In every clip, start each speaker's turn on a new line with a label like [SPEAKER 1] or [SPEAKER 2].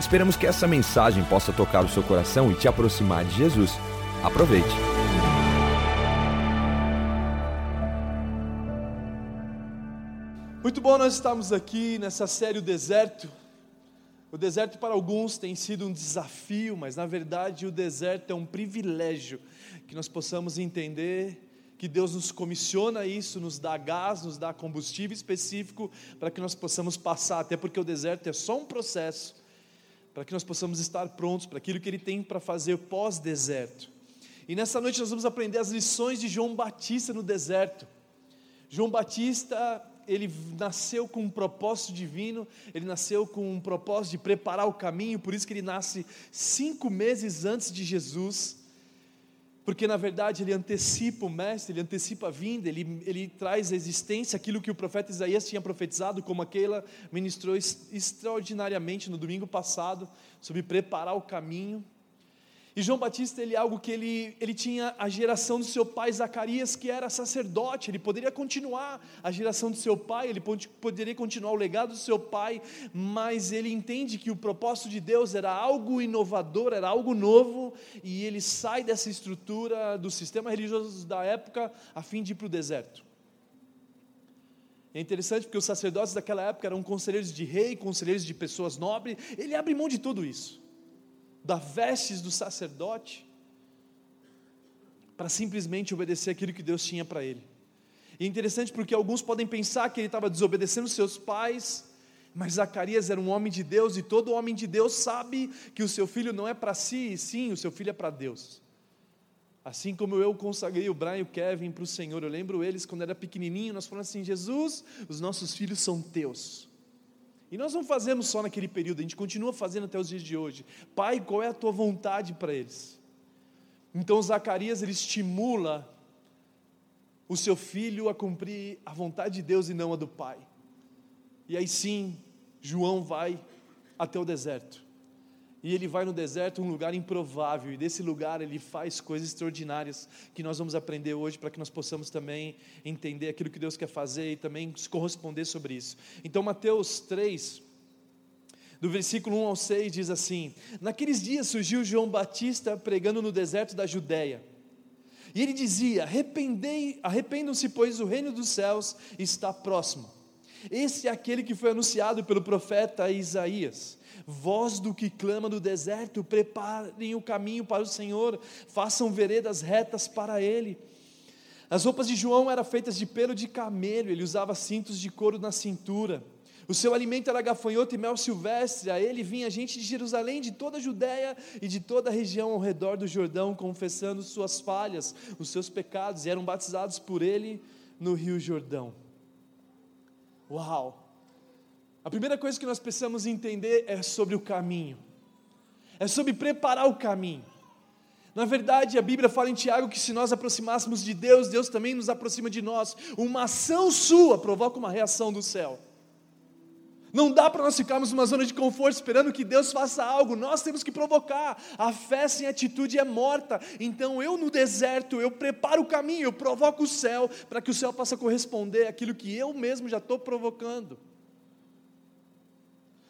[SPEAKER 1] Esperamos que essa mensagem possa tocar o seu coração e te aproximar de Jesus. Aproveite.
[SPEAKER 2] Muito bom nós estamos aqui nessa série O Deserto. O deserto para alguns tem sido um desafio, mas na verdade o deserto é um privilégio que nós possamos entender que Deus nos comissiona isso, nos dá gás, nos dá combustível específico para que nós possamos passar, até porque o deserto é só um processo para que nós possamos estar prontos para aquilo que Ele tem para fazer pós-deserto. E nessa noite nós vamos aprender as lições de João Batista no deserto. João Batista, ele nasceu com um propósito divino, ele nasceu com um propósito de preparar o caminho, por isso que ele nasce cinco meses antes de Jesus porque na verdade ele antecipa o mestre, ele antecipa a vinda, ele, ele traz à existência aquilo que o profeta Isaías tinha profetizado, como aquela ministrou extraordinariamente no domingo passado, sobre preparar o caminho. E João Batista, ele é algo que ele, ele tinha a geração do seu pai Zacarias, que era sacerdote, ele poderia continuar a geração do seu pai, ele poderia continuar o legado do seu pai, mas ele entende que o propósito de Deus era algo inovador, era algo novo, e ele sai dessa estrutura do sistema religioso da época a fim de ir para o deserto. É interessante porque os sacerdotes daquela época eram conselheiros de rei, conselheiros de pessoas nobres, ele abre mão de tudo isso da vestes do sacerdote, para simplesmente obedecer aquilo que Deus tinha para ele. E é interessante porque alguns podem pensar que ele estava desobedecendo seus pais, mas Zacarias era um homem de Deus e todo homem de Deus sabe que o seu filho não é para si, e sim, o seu filho é para Deus. Assim como eu consagrei o Brian e o Kevin para o Senhor, eu lembro eles quando era pequenininho, nós falamos assim: Jesus, os nossos filhos são teus. E nós não fazemos só naquele período, a gente continua fazendo até os dias de hoje. Pai, qual é a tua vontade para eles? Então Zacarias ele estimula o seu filho a cumprir a vontade de Deus e não a do pai. E aí sim, João vai até o deserto. E ele vai no deserto, um lugar improvável, e desse lugar ele faz coisas extraordinárias que nós vamos aprender hoje para que nós possamos também entender aquilo que Deus quer fazer e também corresponder sobre isso. Então, Mateus 3, do versículo 1 ao 6 diz assim: Naqueles dias surgiu João Batista pregando no deserto da Judéia. E ele dizia: Arrependam-se, pois o reino dos céus está próximo. Esse é aquele que foi anunciado pelo profeta Isaías voz do que clama no deserto, preparem o caminho para o Senhor, façam veredas retas para Ele. As roupas de João eram feitas de pelo de camelo, ele usava cintos de couro na cintura. O seu alimento era gafanhoto e mel silvestre. A ele vinha gente de Jerusalém, de toda a Judéia e de toda a região ao redor do Jordão, confessando suas falhas, os seus pecados, e eram batizados por ele no Rio Jordão. Uau! A primeira coisa que nós precisamos entender é sobre o caminho, é sobre preparar o caminho. Na verdade, a Bíblia fala em Tiago que se nós aproximássemos de Deus, Deus também nos aproxima de nós. Uma ação sua provoca uma reação do céu. Não dá para nós ficarmos numa zona de conforto esperando que Deus faça algo, nós temos que provocar. A fé sem atitude é morta. Então eu no deserto, eu preparo o caminho, eu provoco o céu para que o céu possa corresponder àquilo que eu mesmo já estou provocando.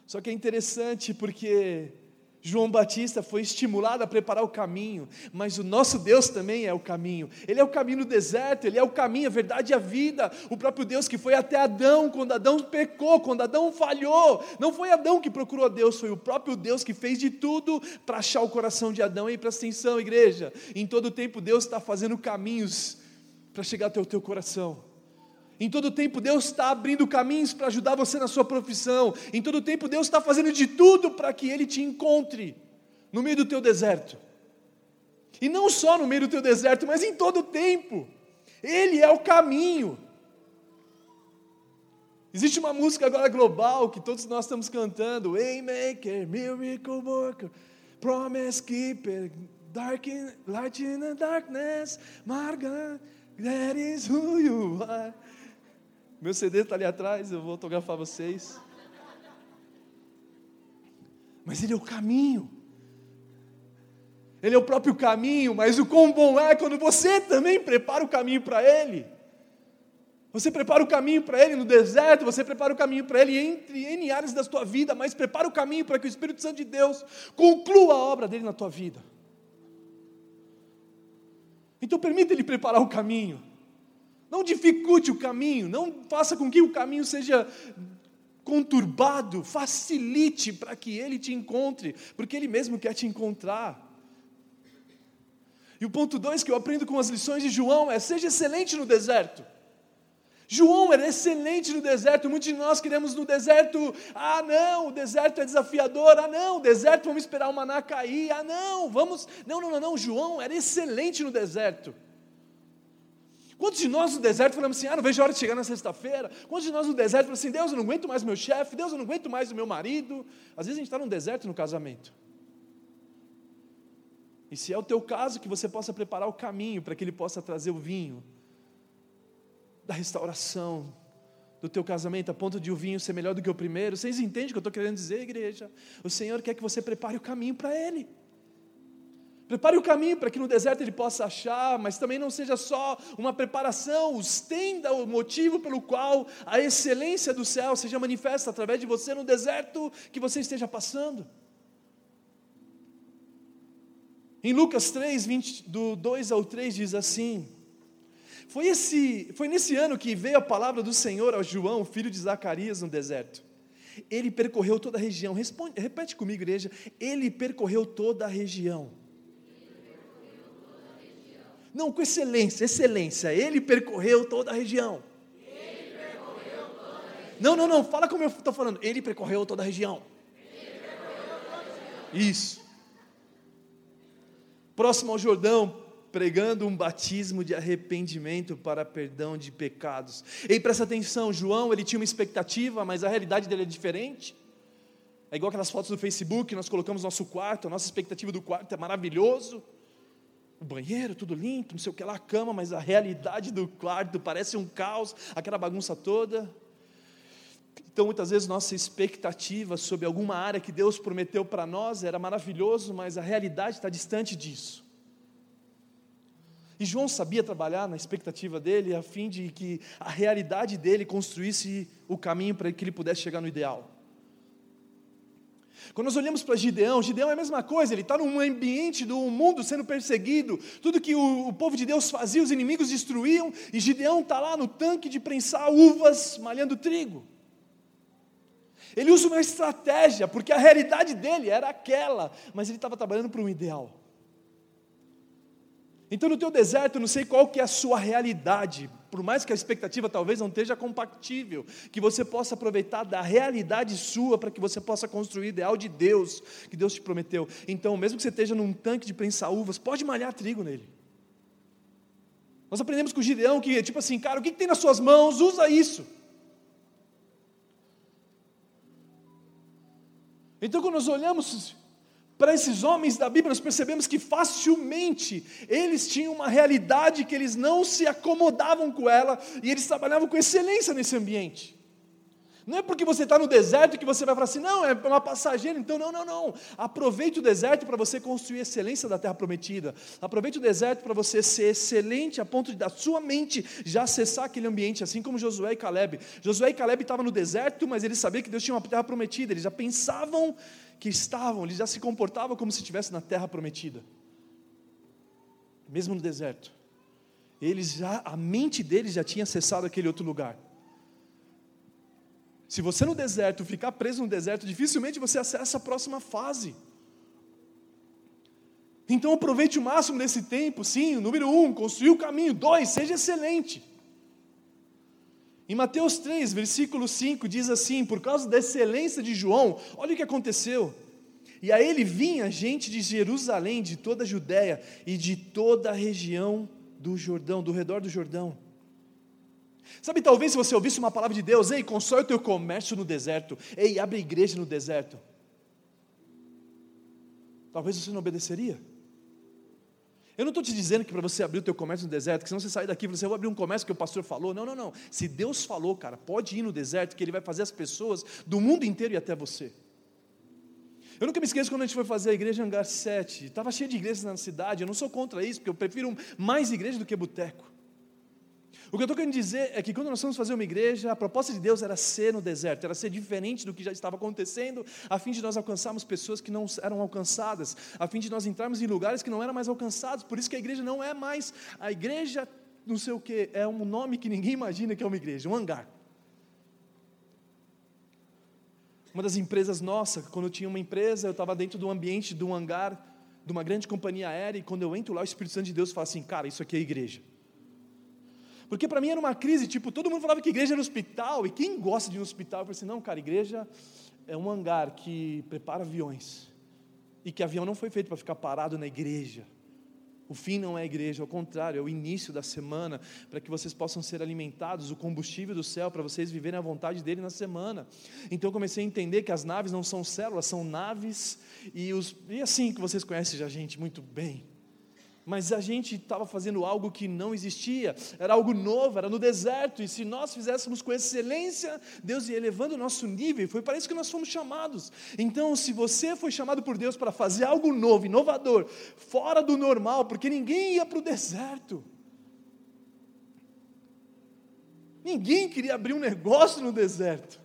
[SPEAKER 2] Só que é interessante porque João Batista foi estimulado a preparar o caminho, mas o nosso Deus também é o caminho. Ele é o caminho no deserto, ele é o caminho, a verdade e a vida. O próprio Deus que foi até Adão quando Adão pecou, quando Adão falhou. Não foi Adão que procurou a Deus, foi o próprio Deus que fez de tudo para achar o coração de Adão. E presta atenção, igreja. Em todo tempo Deus está fazendo caminhos para chegar até o teu coração. Em todo tempo Deus está abrindo caminhos para ajudar você na sua profissão. Em todo tempo Deus está fazendo de tudo para que Ele te encontre no meio do teu deserto. E não só no meio do teu deserto, mas em todo tempo. Ele é o caminho. Existe uma música agora global que todos nós estamos cantando: Waymaker, Miracle Worker, Promise Keeper, Dark in, light in the darkness, Margaret, that is who you are. Meu CD está ali atrás, eu vou autografar vocês. Mas Ele é o caminho. Ele é o próprio caminho, mas o quão bom é quando você também prepara o caminho para Ele. Você prepara o caminho para Ele no deserto, você prepara o caminho para Ele entre N áreas da sua vida, mas prepara o caminho para que o Espírito Santo de Deus conclua a obra dele na tua vida. Então permita Ele preparar o caminho. Não dificulte o caminho, não faça com que o caminho seja conturbado, facilite para que Ele te encontre, porque Ele mesmo quer te encontrar. E o ponto dois que eu aprendo com as lições de João é: seja excelente no deserto. João era excelente no deserto, muitos de nós queremos no deserto, ah não, o deserto é desafiador, ah não, o deserto vamos esperar o maná cair, ah não, vamos, não, não, não, não, João era excelente no deserto. Quantos de nós no deserto falamos assim, ah, não vejo a hora de chegar na sexta-feira? Quantos de nós no deserto falamos assim, Deus, eu não aguento mais meu chefe, Deus, eu não aguento mais o meu marido? Às vezes a gente está no deserto no casamento. E se é o teu caso, que você possa preparar o caminho para que ele possa trazer o vinho da restauração do teu casamento, a ponto de o vinho ser melhor do que o primeiro. Vocês entendem o que eu estou querendo dizer, igreja? O Senhor quer que você prepare o caminho para Ele. Prepare o caminho para que no deserto ele possa achar, mas também não seja só uma preparação, estenda o motivo pelo qual a excelência do céu seja manifesta através de você no deserto que você esteja passando. Em Lucas 3, 20, do 2 ao 3 diz assim: foi, esse, foi nesse ano que veio a palavra do Senhor ao João, filho de Zacarias, no deserto. Ele percorreu toda a região. Responde, repete comigo, igreja. Ele percorreu toda a região. Não, com excelência, excelência. Ele percorreu toda a região. Ele percorreu toda a região. Não, não, não, fala como eu estou falando. Ele percorreu toda a região. Ele percorreu toda a região. Isso. Próximo ao Jordão, pregando um batismo de arrependimento para perdão de pecados. E presta atenção, João, ele tinha uma expectativa, mas a realidade dele é diferente. É igual aquelas fotos do Facebook, nós colocamos nosso quarto, a nossa expectativa do quarto é maravilhoso. O banheiro, tudo limpo, não sei o que lá, a cama, mas a realidade do quarto parece um caos, aquela bagunça toda. Então, muitas vezes, nossa expectativa sobre alguma área que Deus prometeu para nós era maravilhoso, mas a realidade está distante disso. E João sabia trabalhar na expectativa dele, a fim de que a realidade dele construísse o caminho para que ele pudesse chegar no ideal. Quando nós olhamos para Gideão, Gideão é a mesma coisa, ele está num ambiente do mundo sendo perseguido, tudo que o, o povo de Deus fazia, os inimigos destruíam, e Gideão está lá no tanque de prensar uvas, malhando trigo. Ele usa uma estratégia, porque a realidade dele era aquela, mas ele estava trabalhando para um ideal. Então, no teu deserto, não sei qual que é a sua realidade, por mais que a expectativa talvez não esteja compatível, que você possa aproveitar da realidade sua para que você possa construir o ideal de Deus que Deus te prometeu. Então, mesmo que você esteja num tanque de prensar uvas, pode malhar trigo nele. Nós aprendemos com o Gideão que, tipo assim, cara, o que, que tem nas suas mãos? Usa isso. Então, quando nós olhamos para esses homens da Bíblia, nós percebemos que facilmente eles tinham uma realidade que eles não se acomodavam com ela e eles trabalhavam com excelência nesse ambiente. Não é porque você está no deserto que você vai falar assim, não, é uma passageira, então não, não, não. Aproveite o deserto para você construir excelência da terra prometida. Aproveite o deserto para você ser excelente a ponto de da sua mente já acessar aquele ambiente, assim como Josué e Caleb. Josué e Caleb estavam no deserto, mas eles sabiam que Deus tinha uma terra prometida, eles já pensavam que estavam, eles já se comportavam como se estivessem na terra prometida, mesmo no deserto. Eles já, a mente deles já tinha acessado aquele outro lugar. Se você no deserto ficar preso no deserto, dificilmente você acessa a próxima fase. Então aproveite o máximo desse tempo, sim. Número um, construir o caminho. Dois, seja excelente. Em Mateus 3, versículo 5, diz assim: Por causa da excelência de João, olha o que aconteceu. E a ele vinha gente de Jerusalém, de toda a Judéia e de toda a região do Jordão, do redor do Jordão. Sabe, talvez se você ouvisse uma palavra de Deus, ei, constrói o teu comércio no deserto, ei, abre igreja no deserto. Talvez você não obedeceria. Eu não estou te dizendo que para você abrir o teu comércio no deserto, que senão você sai daqui e você vai abrir um comércio que o pastor falou. Não, não, não. Se Deus falou, cara, pode ir no deserto, que Ele vai fazer as pessoas do mundo inteiro ir até você. Eu nunca me esqueço quando a gente foi fazer a igreja Hangar 7. Estava cheio de igrejas na cidade. Eu não sou contra isso, porque eu prefiro mais igreja do que boteco. O que eu estou querendo dizer é que quando nós fomos fazer uma igreja, a proposta de Deus era ser no deserto, era ser diferente do que já estava acontecendo, a fim de nós alcançarmos pessoas que não eram alcançadas, a fim de nós entrarmos em lugares que não eram mais alcançados. Por isso que a igreja não é mais a igreja, não sei o que, é um nome que ninguém imagina que é uma igreja, um hangar. Uma das empresas nossa, quando eu tinha uma empresa, eu estava dentro do ambiente de um hangar de uma grande companhia aérea, e quando eu entro lá, o Espírito Santo de Deus fala assim: cara, isso aqui é igreja. Porque para mim era uma crise, tipo, todo mundo falava que igreja era hospital, e quem gosta de no hospital? Eu falei assim: não, cara, igreja é um hangar que prepara aviões, e que avião não foi feito para ficar parado na igreja. O fim não é a igreja, ao contrário, é o início da semana, para que vocês possam ser alimentados, o combustível do céu, para vocês viverem a vontade dele na semana. Então eu comecei a entender que as naves não são células, são naves, e, os, e assim que vocês conhecem já gente muito bem mas a gente estava fazendo algo que não existia, era algo novo, era no deserto, e se nós fizéssemos com excelência, Deus ia elevando o nosso nível, foi para isso que nós fomos chamados. Então, se você foi chamado por Deus para fazer algo novo, inovador, fora do normal, porque ninguém ia para o deserto, ninguém queria abrir um negócio no deserto.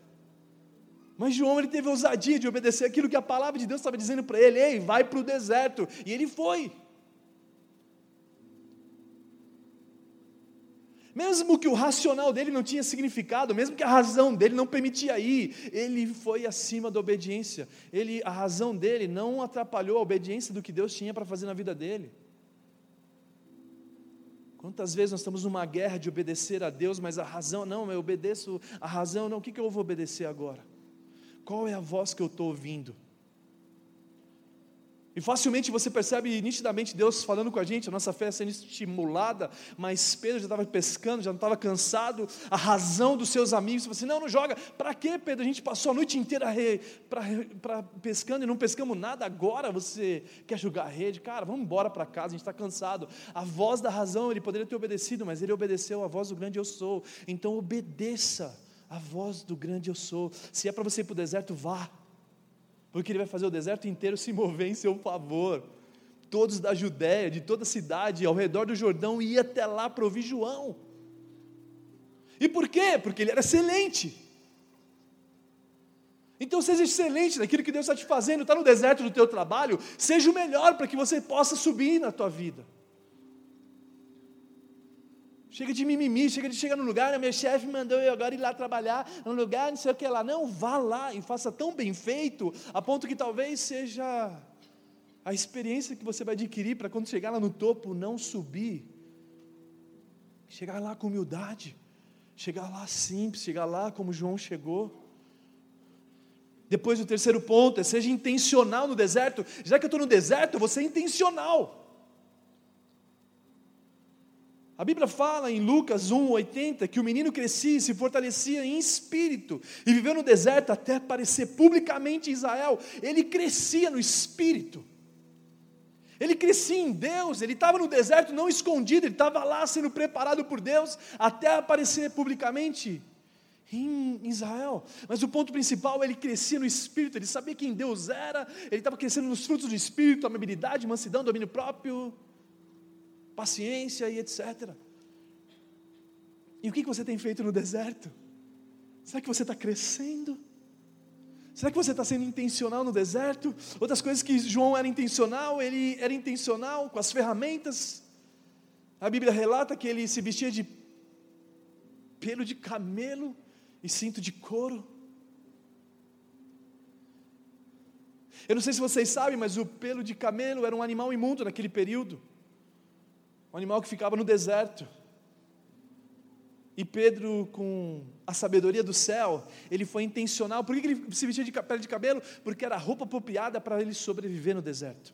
[SPEAKER 2] Mas João ele teve ousadia de obedecer aquilo que a palavra de Deus estava dizendo para ele: ei, vai para o deserto. E ele foi. Mesmo que o racional dele não tinha significado, mesmo que a razão dele não permitia ir, ele foi acima da obediência. Ele, a razão dele não atrapalhou a obediência do que Deus tinha para fazer na vida dele. Quantas vezes nós estamos numa guerra de obedecer a Deus, mas a razão, não, eu obedeço a razão, não, o que, que eu vou obedecer agora? Qual é a voz que eu estou ouvindo? E facilmente você percebe nitidamente Deus falando com a gente, a nossa fé sendo estimulada, mas Pedro já estava pescando, já não estava cansado, a razão dos seus amigos, você assim, não, não joga, para quê Pedro? A gente passou a noite inteira re, pra, pra, pescando e não pescamos nada, agora você quer jogar rede? Cara, vamos embora para casa, a gente está cansado. A voz da razão, ele poderia ter obedecido, mas ele obedeceu a voz do grande eu sou, então obedeça a voz do grande eu sou, se é para você ir para o deserto, vá, porque ele vai fazer o deserto inteiro se mover em seu favor. Todos da Judéia, de toda a cidade, ao redor do Jordão, iam até lá para ouvir João. E por quê? Porque ele era excelente. Então seja excelente naquilo que Deus está te fazendo, está no deserto do teu trabalho, seja o melhor para que você possa subir na tua vida. Chega de mimimi, chega de chegar no lugar, né, meu chefe mandou eu agora ir lá trabalhar num lugar, não sei o que lá. Não, vá lá e faça tão bem feito, a ponto que talvez seja a experiência que você vai adquirir para quando chegar lá no topo, não subir. Chegar lá com humildade, chegar lá simples, chegar lá como João chegou. Depois o terceiro ponto é seja intencional no deserto. Já que eu estou no deserto, eu vou ser intencional. A Bíblia fala em Lucas 1,80 que o menino crescia e se fortalecia em espírito e viveu no deserto até aparecer publicamente em Israel. Ele crescia no espírito. Ele crescia em Deus, ele estava no deserto não escondido, ele estava lá sendo preparado por Deus até aparecer publicamente em Israel. Mas o ponto principal, ele crescia no espírito, ele sabia quem Deus era, ele estava crescendo nos frutos do espírito, amabilidade, mansidão, domínio próprio paciência e etc. E o que você tem feito no deserto? Será que você está crescendo? Será que você está sendo intencional no deserto? Outras coisas que João era intencional, ele era intencional com as ferramentas. A Bíblia relata que ele se vestia de pelo de camelo e cinto de couro. Eu não sei se vocês sabem, mas o pelo de camelo era um animal imundo naquele período um animal que ficava no deserto. E Pedro, com a sabedoria do céu, ele foi intencional. Por que ele se vestia de pele de cabelo? Porque era a roupa apropriada para ele sobreviver no deserto.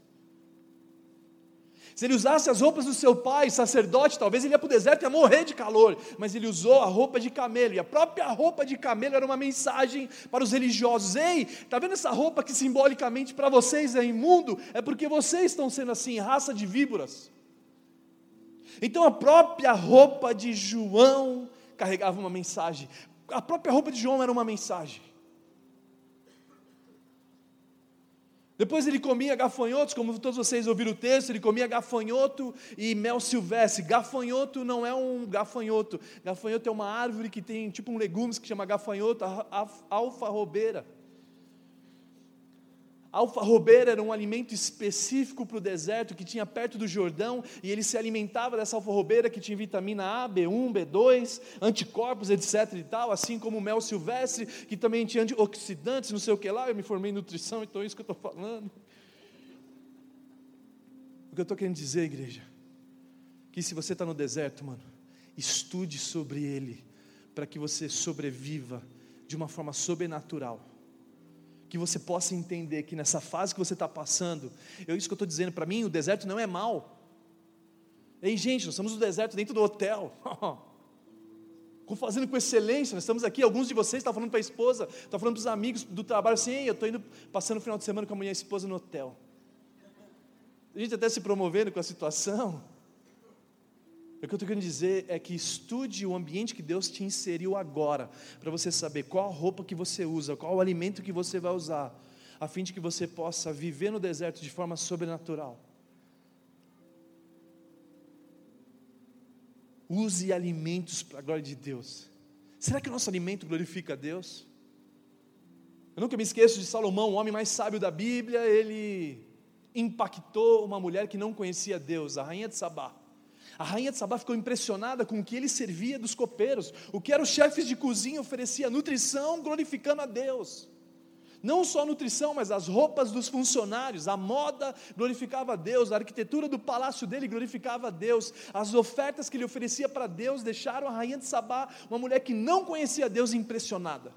[SPEAKER 2] Se ele usasse as roupas do seu pai, sacerdote, talvez ele ia para o deserto e ia morrer de calor. Mas ele usou a roupa de camelo. E a própria roupa de camelo era uma mensagem para os religiosos: Ei, está vendo essa roupa que simbolicamente para vocês é imundo? É porque vocês estão sendo assim, raça de víboras. Então a própria roupa de João carregava uma mensagem. A própria roupa de João era uma mensagem. Depois ele comia gafanhotos, como todos vocês ouviram o texto, ele comia gafanhoto e mel silvestre. Gafanhoto não é um gafanhoto. Gafanhoto é uma árvore que tem tipo um legume que chama gafanhoto, alfarrobeira. Alfarrobeira era um alimento específico para o deserto que tinha perto do Jordão, e ele se alimentava dessa alfarrobeira que tinha vitamina A, B1, B2, anticorpos, etc. e tal, assim como o mel silvestre, que também tinha antioxidantes, não sei o que lá. Eu me formei em nutrição, então é isso que eu estou falando. O que eu estou querendo dizer, igreja, que se você está no deserto, mano, estude sobre ele, para que você sobreviva de uma forma sobrenatural que você possa entender que nessa fase que você está passando, é isso que eu estou dizendo, para mim o deserto não é mal. Ei, gente, nós estamos no deserto dentro do hotel. fazendo com excelência, nós estamos aqui, alguns de vocês estão falando para a esposa, estão falando para os amigos do trabalho assim, eu estou indo, passando o final de semana com a minha esposa no hotel. A gente até se promovendo com a situação. O que eu estou querendo dizer é que estude o ambiente que Deus te inseriu agora, para você saber qual a roupa que você usa, qual o alimento que você vai usar, a fim de que você possa viver no deserto de forma sobrenatural. Use alimentos para a glória de Deus. Será que o nosso alimento glorifica a Deus? Eu nunca me esqueço de Salomão, o homem mais sábio da Bíblia, ele impactou uma mulher que não conhecia Deus, a rainha de Sabá. A rainha de Sabá ficou impressionada com o que ele servia dos copeiros, o que eram os chefes de cozinha oferecia nutrição glorificando a Deus. Não só a nutrição, mas as roupas dos funcionários, a moda glorificava a Deus, a arquitetura do palácio dele glorificava a Deus, as ofertas que ele oferecia para Deus deixaram a rainha de Sabá, uma mulher que não conhecia Deus, impressionada.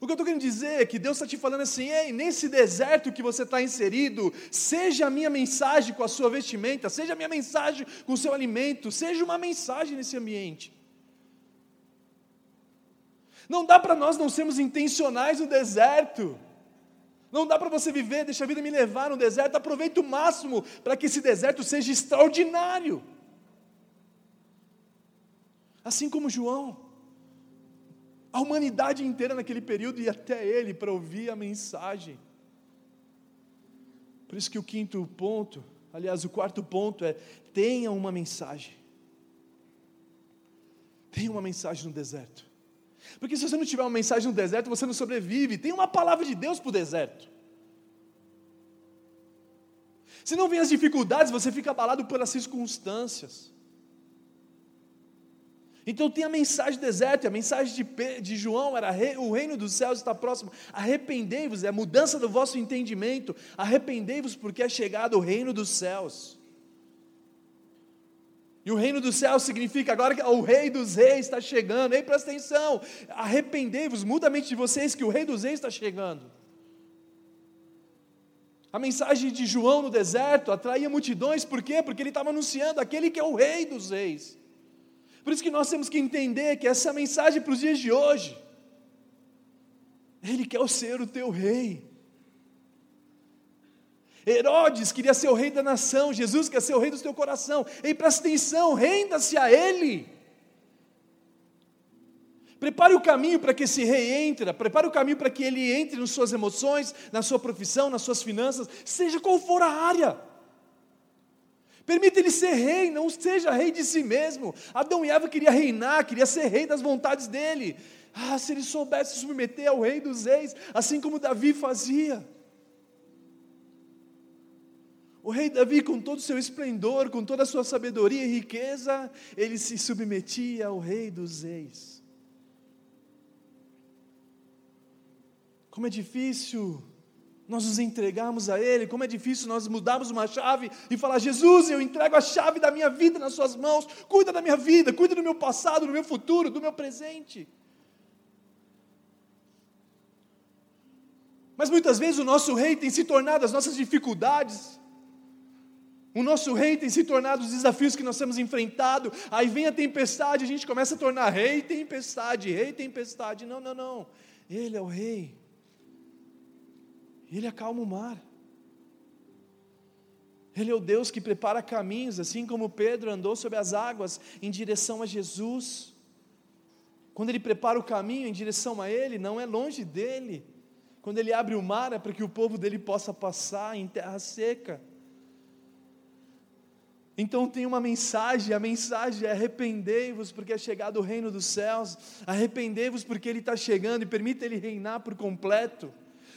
[SPEAKER 2] O que eu estou querendo dizer é que Deus está te falando assim: ei, nesse deserto que você está inserido, seja a minha mensagem com a sua vestimenta, seja a minha mensagem com o seu alimento, seja uma mensagem nesse ambiente. Não dá para nós não sermos intencionais no deserto. Não dá para você viver, deixa a vida me levar no deserto, aproveita o máximo para que esse deserto seja extraordinário. Assim como João. A humanidade inteira naquele período ia até ele para ouvir a mensagem. Por isso que o quinto ponto, aliás, o quarto ponto é: tenha uma mensagem. Tenha uma mensagem no deserto. Porque se você não tiver uma mensagem no deserto, você não sobrevive. Tem uma palavra de Deus para o deserto. Se não vem as dificuldades, você fica abalado pelas circunstâncias. Então tem a mensagem do deserto, a mensagem de, de João era: o reino dos céus está próximo. Arrependei-vos, é a mudança do vosso entendimento. Arrependei-vos, porque é chegado o reino dos céus. E o reino dos céus significa agora que o rei dos reis está chegando. Ei, presta atenção. Arrependei-vos, muda a mente de vocês que o rei dos reis está chegando. A mensagem de João no deserto atraía multidões, por quê? Porque ele estava anunciando aquele que é o rei dos reis. Por isso que nós temos que entender que essa mensagem para os dias de hoje, Ele quer ser o teu rei. Herodes queria ser o rei da nação, Jesus quer ser o rei do teu coração. E presta atenção, renda-se a Ele. Prepare o caminho para que esse rei entre, prepare o caminho para que ele entre nas suas emoções, na sua profissão, nas suas finanças, seja qual for a área. Permita ele ser rei, não seja rei de si mesmo. Adão e Eva queria reinar, queria ser rei das vontades dele. Ah, se ele soubesse se submeter ao rei dos reis, assim como Davi fazia. O rei Davi, com todo o seu esplendor, com toda a sua sabedoria e riqueza, ele se submetia ao rei dos reis. Como é difícil nós nos entregarmos a Ele, como é difícil nós mudarmos uma chave e falar: Jesus, eu entrego a chave da minha vida nas Suas mãos, cuida da minha vida, cuida do meu passado, do meu futuro, do meu presente. Mas muitas vezes o nosso rei tem se tornado as nossas dificuldades, o nosso rei tem se tornado os desafios que nós temos enfrentado. Aí vem a tempestade, a gente começa a tornar rei tempestade, rei tempestade. Não, não, não. Ele é o rei. Ele acalma o mar. Ele é o Deus que prepara caminhos, assim como Pedro andou sobre as águas em direção a Jesus. Quando ele prepara o caminho em direção a Ele, não é longe dele. Quando ele abre o mar, é para que o povo dele possa passar em terra seca. Então tem uma mensagem, a mensagem é arrependei-vos porque é chegado o reino dos céus, arrependei-vos porque ele está chegando e permita ele reinar por completo.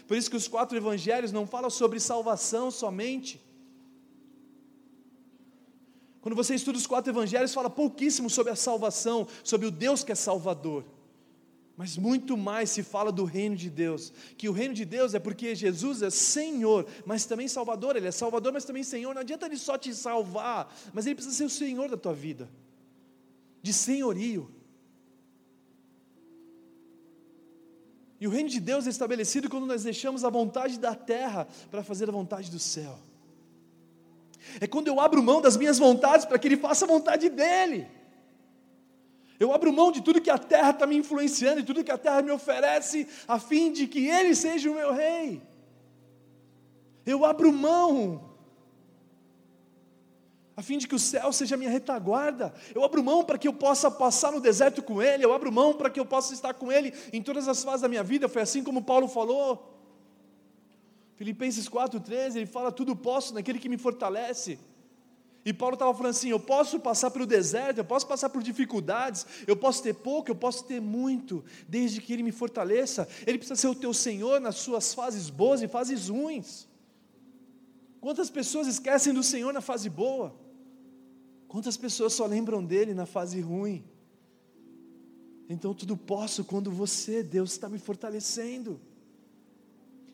[SPEAKER 2] Por isso que os quatro evangelhos não falam sobre salvação somente. Quando você estuda os quatro evangelhos, fala pouquíssimo sobre a salvação, sobre o Deus que é salvador. Mas muito mais se fala do reino de Deus, que o reino de Deus é porque Jesus é Senhor, mas também Salvador, Ele é Salvador, mas também Senhor. Não adianta Ele só te salvar, mas Ele precisa ser o Senhor da tua vida, de senhorio. E o reino de Deus é estabelecido quando nós deixamos a vontade da terra para fazer a vontade do céu. É quando eu abro mão das minhas vontades para que Ele faça a vontade dEle. Eu abro mão de tudo que a terra está me influenciando, de tudo que a terra me oferece, a fim de que Ele seja o meu rei. Eu abro mão, a fim de que o céu seja minha retaguarda. Eu abro mão para que eu possa passar no deserto com Ele, eu abro mão para que eu possa estar com Ele em todas as fases da minha vida. Foi assim como Paulo falou. Filipenses 4,13, ele fala: Tudo posso naquele que me fortalece. E Paulo estava falando assim: eu posso passar pelo deserto, eu posso passar por dificuldades, eu posso ter pouco, eu posso ter muito, desde que Ele me fortaleça. Ele precisa ser o teu Senhor nas suas fases boas e fases ruins. Quantas pessoas esquecem do Senhor na fase boa? Quantas pessoas só lembram dele na fase ruim? Então tudo posso quando você, Deus, está me fortalecendo.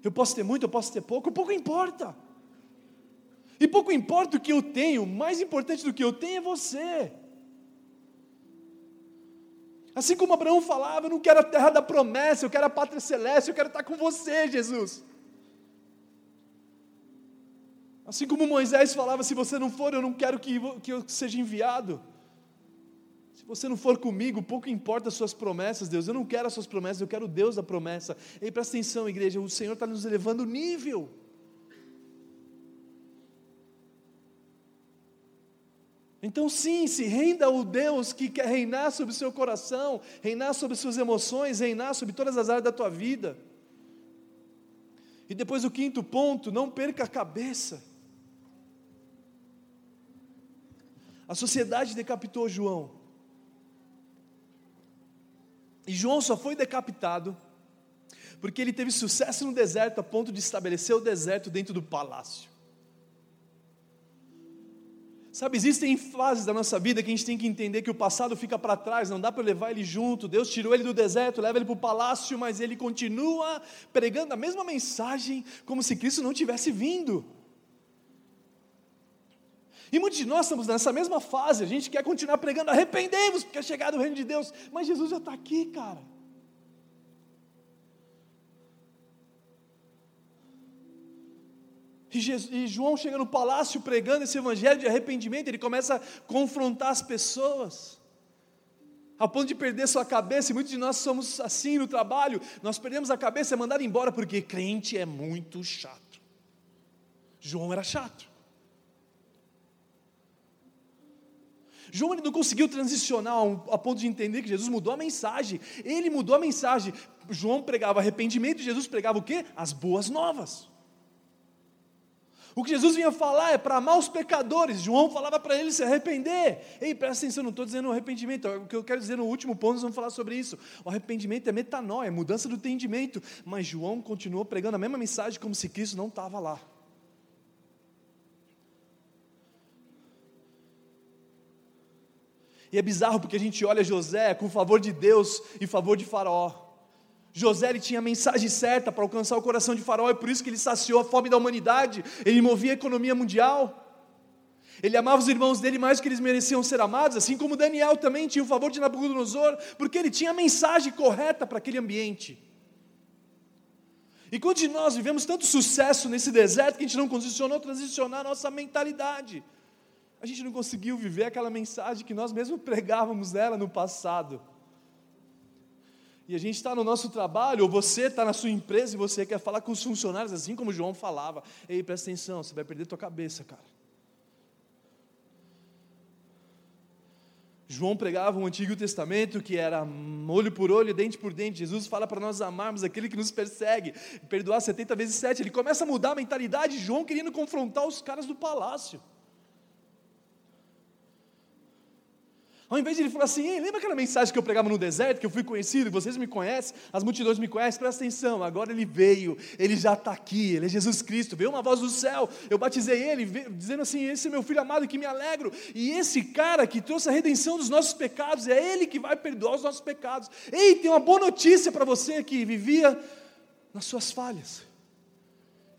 [SPEAKER 2] Eu posso ter muito, eu posso ter pouco, pouco importa. E pouco importa o que eu tenho, mais importante do que eu tenho é você. Assim como Abraão falava, eu não quero a terra da promessa, eu quero a pátria celeste, eu quero estar com você, Jesus. Assim como Moisés falava, se você não for, eu não quero que, que eu seja enviado. Se você não for comigo, pouco importa as suas promessas, Deus. Eu não quero as suas promessas, eu quero o Deus da promessa. E presta atenção, igreja, o Senhor está nos elevando o nível. Então, sim, se renda ao Deus que quer reinar sobre o seu coração, reinar sobre suas emoções, reinar sobre todas as áreas da tua vida. E depois o quinto ponto, não perca a cabeça. A sociedade decapitou João. E João só foi decapitado porque ele teve sucesso no deserto a ponto de estabelecer o deserto dentro do palácio. Sabe, existem fases da nossa vida que a gente tem que entender que o passado fica para trás, não dá para levar ele junto. Deus tirou ele do deserto, leva ele para o palácio, mas ele continua pregando a mesma mensagem como se Cristo não tivesse vindo. E muitos de nós estamos nessa mesma fase, a gente quer continuar pregando, arrependemos, porque é chegado o reino de Deus, mas Jesus já está aqui, cara. E, Jesus, e João chega no palácio pregando esse evangelho de arrependimento, ele começa a confrontar as pessoas, a ponto de perder sua cabeça, e muitos de nós somos assim no trabalho, nós perdemos a cabeça é mandado embora, porque crente é muito chato. João era chato. João ele não conseguiu transicionar a ponto de entender que Jesus mudou a mensagem. Ele mudou a mensagem. João pregava arrependimento, Jesus pregava o quê? As boas novas. O que Jesus vinha falar é para amar os pecadores. João falava para eles se arrepender. Ei, presta atenção, não estou dizendo arrependimento. O que eu quero dizer no último ponto, nós vamos falar sobre isso. O arrependimento é metanoia, é mudança do entendimento. Mas João continuou pregando a mesma mensagem como se Cristo não estava lá. E é bizarro porque a gente olha José com favor de Deus e favor de Faraó. José ele tinha a mensagem certa para alcançar o coração de Faraó, e por isso que ele saciou a fome da humanidade, ele movia a economia mundial. Ele amava os irmãos dele mais do que eles mereciam ser amados, assim como Daniel também tinha o favor de Nabucodonosor, porque ele tinha a mensagem correta para aquele ambiente. E quando nós vivemos tanto sucesso nesse deserto que a gente não condicionou transicionar a nossa mentalidade, a gente não conseguiu viver aquela mensagem que nós mesmos pregávamos nela no passado. E a gente está no nosso trabalho, ou você está na sua empresa e você quer falar com os funcionários, assim como João falava. Ei, presta atenção, você vai perder tua cabeça, cara. João pregava o um Antigo Testamento que era olho por olho, dente por dente. Jesus fala para nós amarmos aquele que nos persegue, perdoar 70 vezes 7. Ele começa a mudar a mentalidade de João querendo confrontar os caras do palácio. Ao invés de ele falar assim, Ei, lembra aquela mensagem que eu pregava no deserto, que eu fui conhecido, vocês me conhecem, as multidões me conhecem, presta atenção, agora ele veio, ele já está aqui, ele é Jesus Cristo, veio uma voz do céu, eu batizei ele, dizendo assim: esse é meu filho amado que me alegro, e esse cara que trouxe a redenção dos nossos pecados, é ele que vai perdoar os nossos pecados. Ei, tem uma boa notícia para você que vivia nas suas falhas.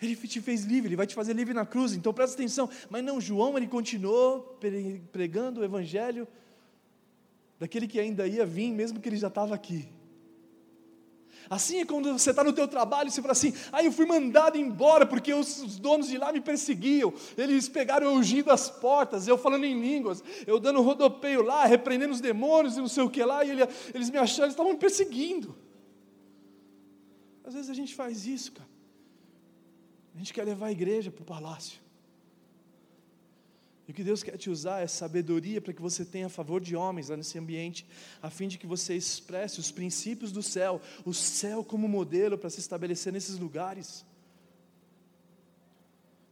[SPEAKER 2] Ele te fez livre, ele vai te fazer livre na cruz, então presta atenção. Mas não, João, ele continuou pregando o evangelho daquele que ainda ia vir, mesmo que ele já estava aqui. Assim é quando você está no teu trabalho e você fala assim, ah, eu fui mandado embora porque os, os, donos de lá me perseguiam, eles pegaram eu ungindo as portas, eu falando em línguas, eu dando rodopeio lá, repreendendo os demônios e não sei o que lá, e ele, eles me acharam, eles estavam me perseguindo. Às vezes a gente faz isso, cara. A gente quer levar a igreja para o palácio. E o que Deus quer te usar é sabedoria para que você tenha favor de homens lá nesse ambiente, a fim de que você expresse os princípios do céu, o céu como modelo para se estabelecer nesses lugares.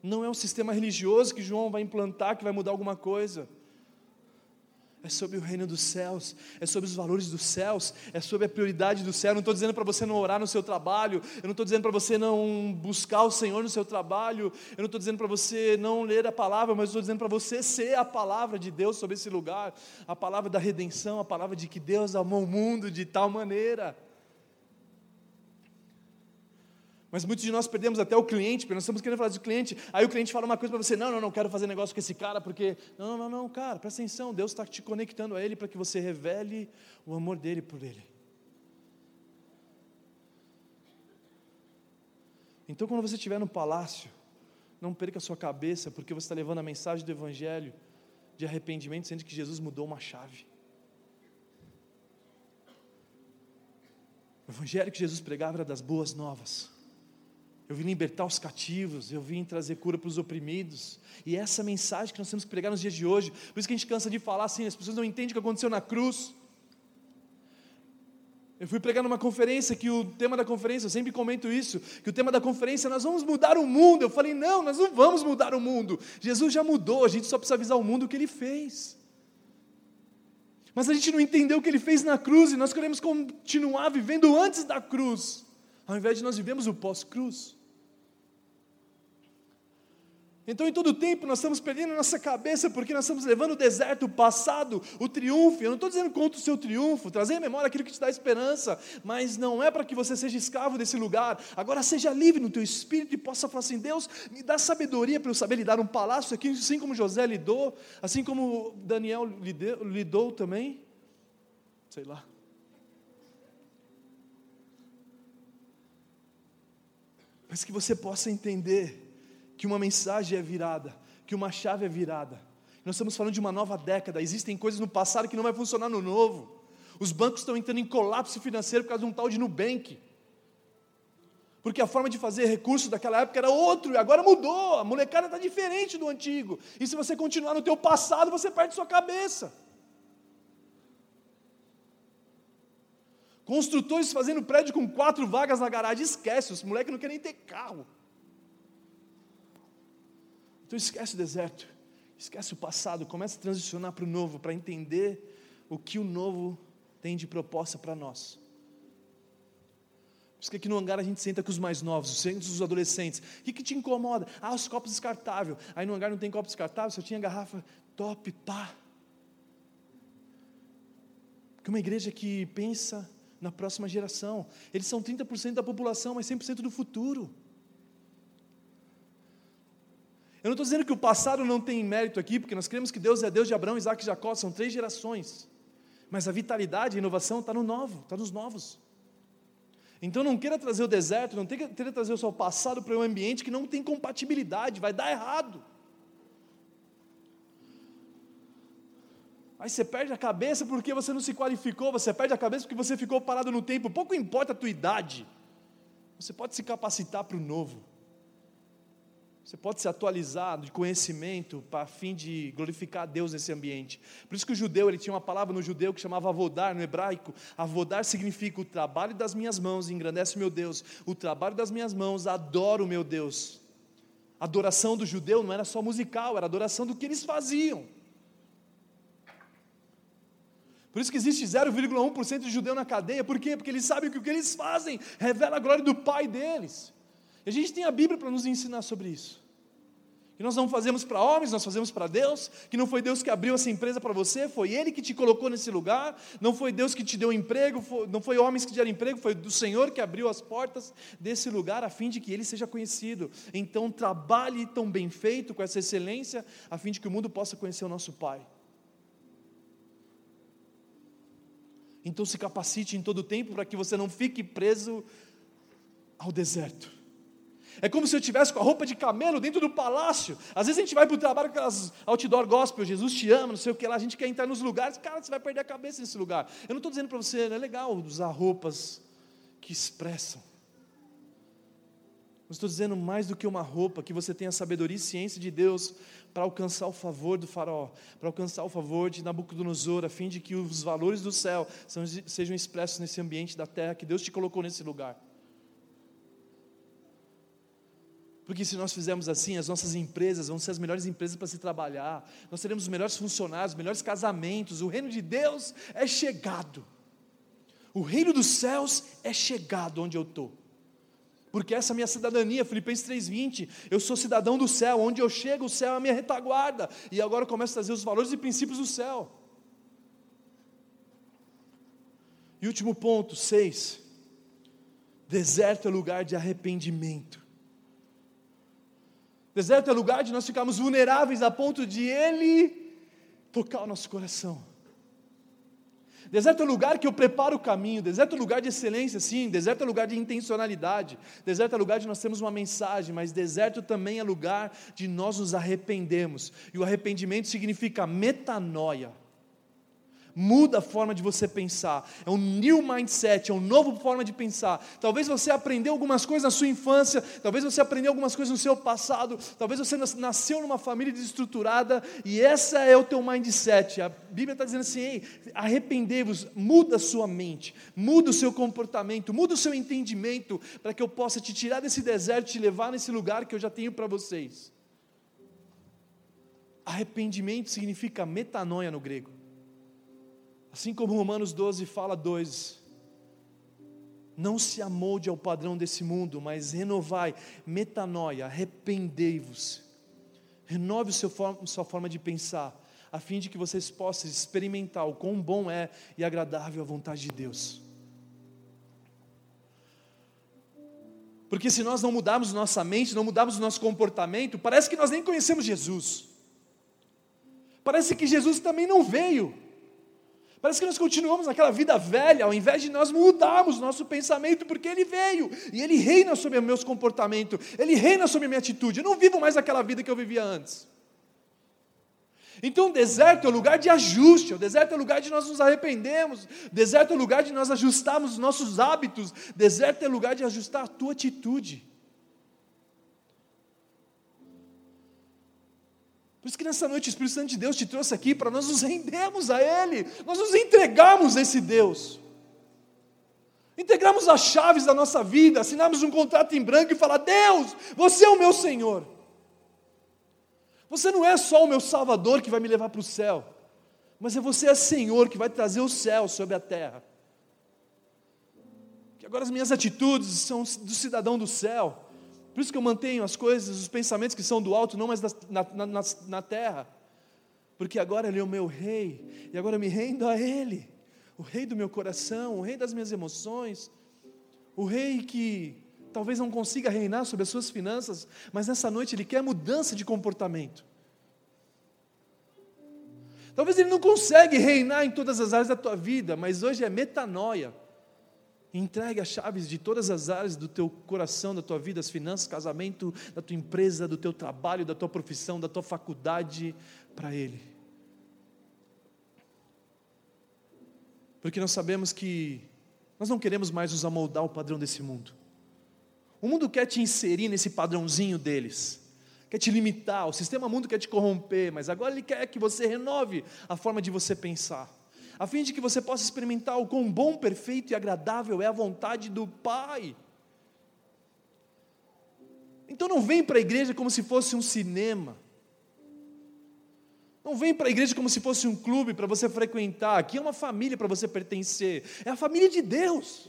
[SPEAKER 2] Não é um sistema religioso que João vai implantar que vai mudar alguma coisa é sobre o reino dos céus, é sobre os valores dos céus, é sobre a prioridade do céu. Eu não estou dizendo para você não orar no seu trabalho, eu não estou dizendo para você não buscar o Senhor no seu trabalho, eu não estou dizendo para você não ler a palavra, mas estou dizendo para você ser a palavra de Deus sobre esse lugar, a palavra da redenção, a palavra de que Deus amou o mundo de tal maneira. Mas muitos de nós perdemos até o cliente, porque nós estamos querendo falar do cliente. Aí o cliente fala uma coisa para você: não, não, não quero fazer negócio com esse cara, porque. Não, não, não, cara, presta atenção. Deus está te conectando a Ele para que você revele o amor dele por Ele. Então, quando você estiver no palácio, não perca a sua cabeça, porque você está levando a mensagem do Evangelho de arrependimento, sendo que Jesus mudou uma chave. O Evangelho que Jesus pregava era das boas novas eu vim libertar os cativos, eu vim trazer cura para os oprimidos. E é essa mensagem que nós temos que pregar nos dias de hoje. Por isso que a gente cansa de falar assim, as pessoas não entendem o que aconteceu na cruz. Eu fui pregar numa conferência que o tema da conferência, eu sempre comento isso, que o tema da conferência nós vamos mudar o mundo. Eu falei, não, nós não vamos mudar o mundo. Jesus já mudou, a gente só precisa avisar o mundo o que ele fez. Mas a gente não entendeu o que ele fez na cruz e nós queremos continuar vivendo antes da cruz, ao invés de nós vivemos o pós-cruz. Então, em todo tempo, nós estamos perdendo a nossa cabeça porque nós estamos levando o deserto, o passado, o triunfo. Eu não estou dizendo contra o seu triunfo, trazer à memória aquilo que te dá esperança, mas não é para que você seja escravo desse lugar. Agora, seja livre no teu espírito e possa falar assim: Deus, me dá sabedoria para eu saber lidar um palácio aqui, assim como José lidou, assim como Daniel lidou, lidou também. Sei lá. Mas que você possa entender que uma mensagem é virada, que uma chave é virada. Nós estamos falando de uma nova década, existem coisas no passado que não vai funcionar no novo. Os bancos estão entrando em colapso financeiro por causa de um tal de Nubank. Porque a forma de fazer recursos daquela época era outro, e agora mudou, a molecada está diferente do antigo. E se você continuar no teu passado, você perde sua cabeça. Construtores fazendo prédio com quatro vagas na garagem, esquece, os moleques não querem ter carro. Então esquece o deserto, esquece o passado, começa a transicionar para o novo, para entender o que o novo tem de proposta para nós. Por isso que aqui no hangar a gente senta com os mais novos, os os adolescentes. O que, que te incomoda? Ah, os copos descartáveis. Aí no hangar não tem copo descartável, só tinha garrafa top, pá. Porque uma igreja que pensa na próxima geração. Eles são 30% da população, mas 100% do futuro. Eu não estou dizendo que o passado não tem mérito aqui, porque nós cremos que Deus é Deus de Abraão, Isaac e Jacó, são três gerações. Mas a vitalidade, a inovação está no novo, está nos novos. Então não queira trazer o deserto, não queira trazer o seu passado para um ambiente que não tem compatibilidade, vai dar errado. Aí você perde a cabeça porque você não se qualificou, você perde a cabeça porque você ficou parado no tempo. Pouco importa a tua idade. Você pode se capacitar para o novo. Você pode se atualizar de conhecimento para fim de glorificar a Deus nesse ambiente. Por isso que o judeu, ele tinha uma palavra no judeu que chamava avodar, no hebraico. Avodar significa o trabalho das minhas mãos, engrandece meu Deus. O trabalho das minhas mãos, adoro meu Deus. A adoração do judeu não era só musical, era adoração do que eles faziam. Por isso que existe 0,1% de judeu na cadeia. Por quê? Porque eles sabem que o que eles fazem revela a glória do Pai deles. A gente tem a Bíblia para nos ensinar sobre isso. Que nós não fazemos para homens, nós fazemos para Deus. Que não foi Deus que abriu essa empresa para você, foi Ele que te colocou nesse lugar. Não foi Deus que te deu emprego, foi, não foi homens que te deram emprego, foi do Senhor que abriu as portas desse lugar a fim de que Ele seja conhecido. Então trabalhe tão bem feito, com essa excelência, a fim de que o mundo possa conhecer o nosso Pai. Então se capacite em todo o tempo para que você não fique preso ao deserto. É como se eu tivesse com a roupa de camelo dentro do palácio. Às vezes a gente vai para o trabalho com aquelas outdoor gospel, Jesus te ama, não sei o que lá, a gente quer entrar nos lugares, cara, você vai perder a cabeça nesse lugar. Eu não estou dizendo para você, é legal usar roupas que expressam. Eu estou dizendo mais do que uma roupa, que você tenha sabedoria e ciência de Deus para alcançar o favor do faraó, para alcançar o favor de Nabucodonosor, a fim de que os valores do céu sejam expressos nesse ambiente da terra que Deus te colocou nesse lugar. Porque se nós fizermos assim, as nossas empresas vão ser as melhores empresas para se trabalhar, nós teremos os melhores funcionários, os melhores casamentos, o reino de Deus é chegado. O reino dos céus é chegado onde eu estou. Porque essa é a minha cidadania, Filipenses 3,20. Eu sou cidadão do céu, onde eu chego, o céu é a minha retaguarda. E agora eu começo a trazer os valores e princípios do céu. E último ponto, seis. Deserto é lugar de arrependimento. Deserto é lugar de nós ficarmos vulneráveis a ponto de Ele tocar o nosso coração. Deserto é lugar que eu preparo o caminho, deserto é lugar de excelência, sim, deserto é lugar de intencionalidade, deserto é lugar de nós termos uma mensagem, mas deserto também é lugar de nós nos arrependermos, e o arrependimento significa metanoia muda a forma de você pensar, é um new mindset, é uma nova forma de pensar. Talvez você aprendeu algumas coisas na sua infância, talvez você aprendeu algumas coisas no seu passado, talvez você nasceu numa família desestruturada e essa é o teu mindset. A Bíblia está dizendo assim: ei, arrependei-vos, muda a sua mente, muda o seu comportamento, muda o seu entendimento, para que eu possa te tirar desse deserto e te levar nesse lugar que eu já tenho para vocês. Arrependimento significa metanoia no grego. Assim como Romanos 12 fala 2, não se amolde ao padrão desse mundo, mas renovai, metanoia, arrependei-vos. Renove seu sua forma de pensar, a fim de que vocês possam experimentar o quão bom é e agradável a vontade de Deus. Porque se nós não mudarmos nossa mente, não mudarmos o nosso comportamento, parece que nós nem conhecemos Jesus. Parece que Jesus também não veio. Parece que nós continuamos naquela vida velha, ao invés de nós mudarmos nosso pensamento, porque Ele veio e Ele reina sobre o meu comportamento, Ele reina sobre a minha atitude. Eu não vivo mais aquela vida que eu vivia antes. Então o deserto é o lugar de ajuste, o deserto é o lugar de nós nos arrependermos, o deserto é o lugar de nós ajustarmos os nossos hábitos, o deserto é o lugar de ajustar a tua atitude. Por isso que nessa noite o Espírito Santo de Deus te trouxe aqui para nós nos rendermos a Ele, nós nos entregarmos a esse Deus. Integramos as chaves da nossa vida, assinarmos um contrato em branco e falar: Deus, você é o meu Senhor. Você não é só o meu Salvador que vai me levar para o céu, mas é você é Senhor que vai trazer o céu sobre a terra. Que agora as minhas atitudes são do cidadão do céu por isso que eu mantenho as coisas, os pensamentos que são do alto, não mais na, na, na, na terra. Porque agora Ele é o meu rei, e agora eu me rendo a Ele, o rei do meu coração, o rei das minhas emoções, o rei que talvez não consiga reinar sobre as suas finanças, mas nessa noite Ele quer mudança de comportamento. Talvez Ele não consegue reinar em todas as áreas da tua vida, mas hoje é metanoia. Entregue as chaves de todas as áreas do teu coração, da tua vida, as finanças, casamento, da tua empresa, do teu trabalho, da tua profissão, da tua faculdade para Ele. Porque nós sabemos que nós não queremos mais nos amoldar ao padrão desse mundo. O mundo quer te inserir nesse padrãozinho deles. quer te limitar, o sistema mundo quer te corromper, mas agora ele quer que você renove a forma de você pensar, a fim de que você possa experimentar o quão bom, perfeito e agradável é a vontade do Pai. Então não vem para a igreja como se fosse um cinema. Não vem para a igreja como se fosse um clube para você frequentar. Aqui é uma família para você pertencer. É a família de Deus.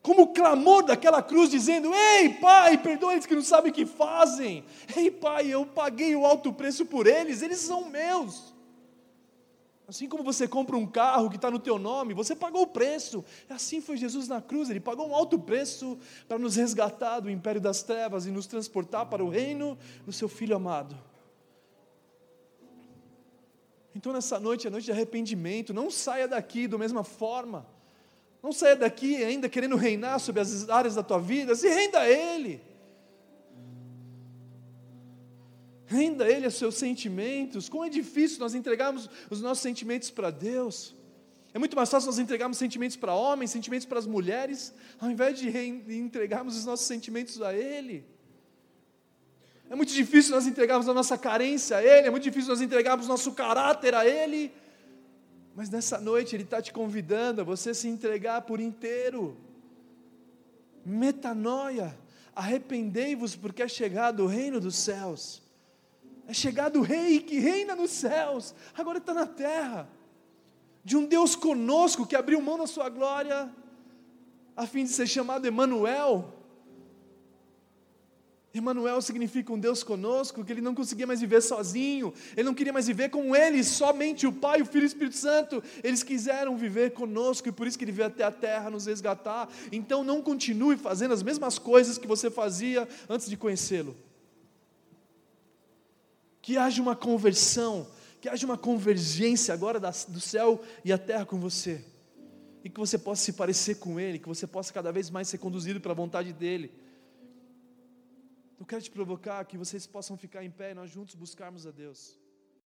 [SPEAKER 2] Como o clamor daquela cruz dizendo: Ei, Pai, perdoa eles que não sabem o que fazem. Ei, Pai, eu paguei o alto preço por eles, eles são meus. Assim como você compra um carro que está no teu nome, você pagou o preço. Assim foi Jesus na cruz, ele pagou um alto preço para nos resgatar do império das trevas e nos transportar para o reino do seu Filho amado. Então nessa noite é noite de arrependimento, não saia daqui da mesma forma. Não saia daqui ainda querendo reinar sobre as áreas da tua vida, se renda a Ele. Renda Ele os seus sentimentos. Como é difícil nós entregarmos os nossos sentimentos para Deus. É muito mais fácil nós entregarmos sentimentos para homens, sentimentos para as mulheres, ao invés de entregarmos os nossos sentimentos a Ele. É muito difícil nós entregarmos a nossa carência a Ele, é muito difícil nós entregarmos nosso caráter a Ele. Mas nessa noite Ele está te convidando a você se entregar por inteiro. Metanoia, arrependei-vos, porque é chegado o reino dos céus. É chegado o rei que reina nos céus, agora está na terra. De um Deus conosco que abriu mão da sua glória, a fim de ser chamado Emanuel. Emanuel significa um Deus conosco, que ele não conseguia mais viver sozinho, ele não queria mais viver com ele, somente o Pai, o Filho e o Espírito Santo. Eles quiseram viver conosco e por isso que ele veio até a terra nos resgatar. Então não continue fazendo as mesmas coisas que você fazia antes de conhecê-lo que haja uma conversão, que haja uma convergência agora do céu e a terra com você, e que você possa se parecer com Ele, que você possa cada vez mais ser conduzido pela vontade dEle. Eu quero te provocar que vocês possam ficar em pé e nós juntos buscarmos a Deus.